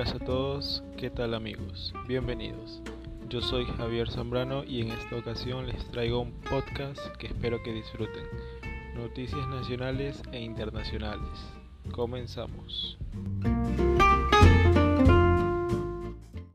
buenas a todos, ¿qué tal amigos? Bienvenidos. Yo soy Javier Zambrano y en esta ocasión les traigo un podcast que espero que disfruten. Noticias nacionales e internacionales. Comenzamos.